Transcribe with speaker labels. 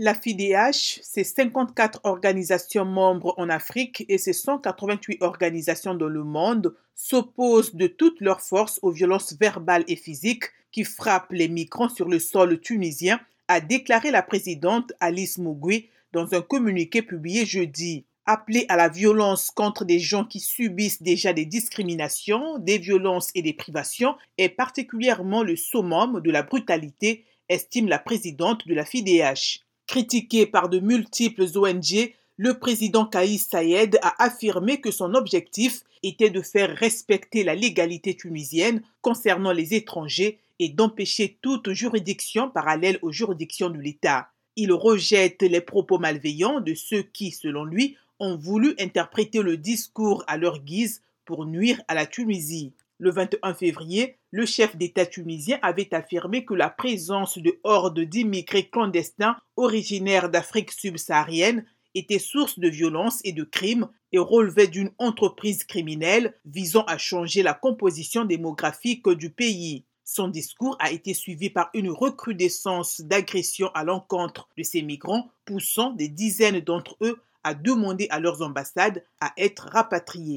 Speaker 1: La FIDH, c'est 54 organisations membres en Afrique et ses 188 organisations dans le monde, s'opposent de toutes leurs forces aux violences verbales et physiques qui frappent les migrants sur le sol tunisien, a déclaré la présidente Alice Mougui dans un communiqué publié jeudi. Appeler à la violence contre des gens qui subissent déjà des discriminations, des violences et des privations est particulièrement le summum de la brutalité, estime la présidente de la FIDH. Critiqué par de multiples ONG, le président Kaïs Saïed a affirmé que son objectif était de faire respecter la légalité tunisienne concernant les étrangers et d'empêcher toute juridiction parallèle aux juridictions de l'État. Il rejette les propos malveillants de ceux qui, selon lui, ont voulu interpréter le discours à leur guise pour nuire à la Tunisie. Le 21 février, le chef d'État tunisien avait affirmé que la présence de hordes d'immigrés clandestins originaires d'Afrique subsaharienne était source de violence et de crimes et relevait d'une entreprise criminelle visant à changer la composition démographique du pays. Son discours a été suivi par une recrudescence d'agressions à l'encontre de ces migrants, poussant des dizaines d'entre eux à demander à leurs ambassades à être rapatriés.